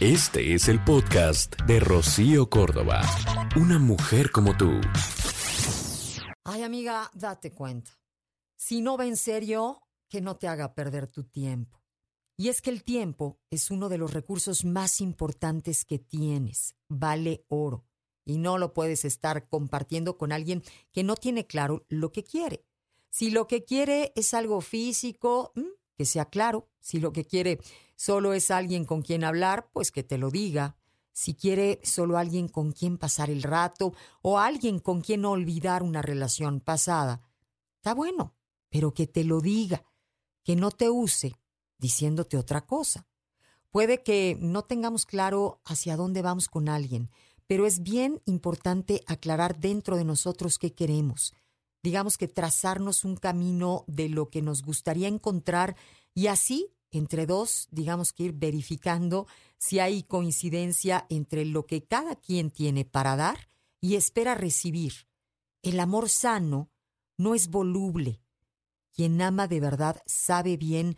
Este es el podcast de Rocío Córdoba. Una mujer como tú. Ay, amiga, date cuenta. Si no va en serio, que no te haga perder tu tiempo. Y es que el tiempo es uno de los recursos más importantes que tienes. Vale oro. Y no lo puedes estar compartiendo con alguien que no tiene claro lo que quiere. Si lo que quiere es algo físico, que sea claro. Si lo que quiere solo es alguien con quien hablar, pues que te lo diga. Si quiere solo alguien con quien pasar el rato o alguien con quien olvidar una relación pasada, está bueno, pero que te lo diga, que no te use diciéndote otra cosa. Puede que no tengamos claro hacia dónde vamos con alguien, pero es bien importante aclarar dentro de nosotros qué queremos digamos que trazarnos un camino de lo que nos gustaría encontrar y así, entre dos, digamos que ir verificando si hay coincidencia entre lo que cada quien tiene para dar y espera recibir. El amor sano no es voluble. Quien ama de verdad sabe bien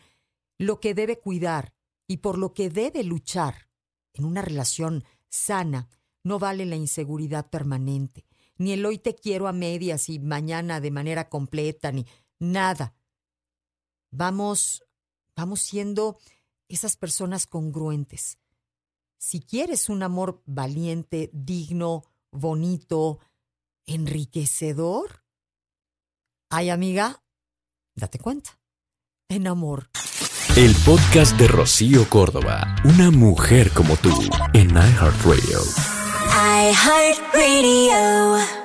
lo que debe cuidar y por lo que debe luchar. En una relación sana no vale la inseguridad permanente ni el hoy te quiero a medias y mañana de manera completa, ni nada. Vamos, vamos siendo esas personas congruentes. Si quieres un amor valiente, digno, bonito, enriquecedor, ay amiga, date cuenta. En amor. El podcast de Rocío Córdoba, una mujer como tú, en iHeartRadio. iHeartRadio.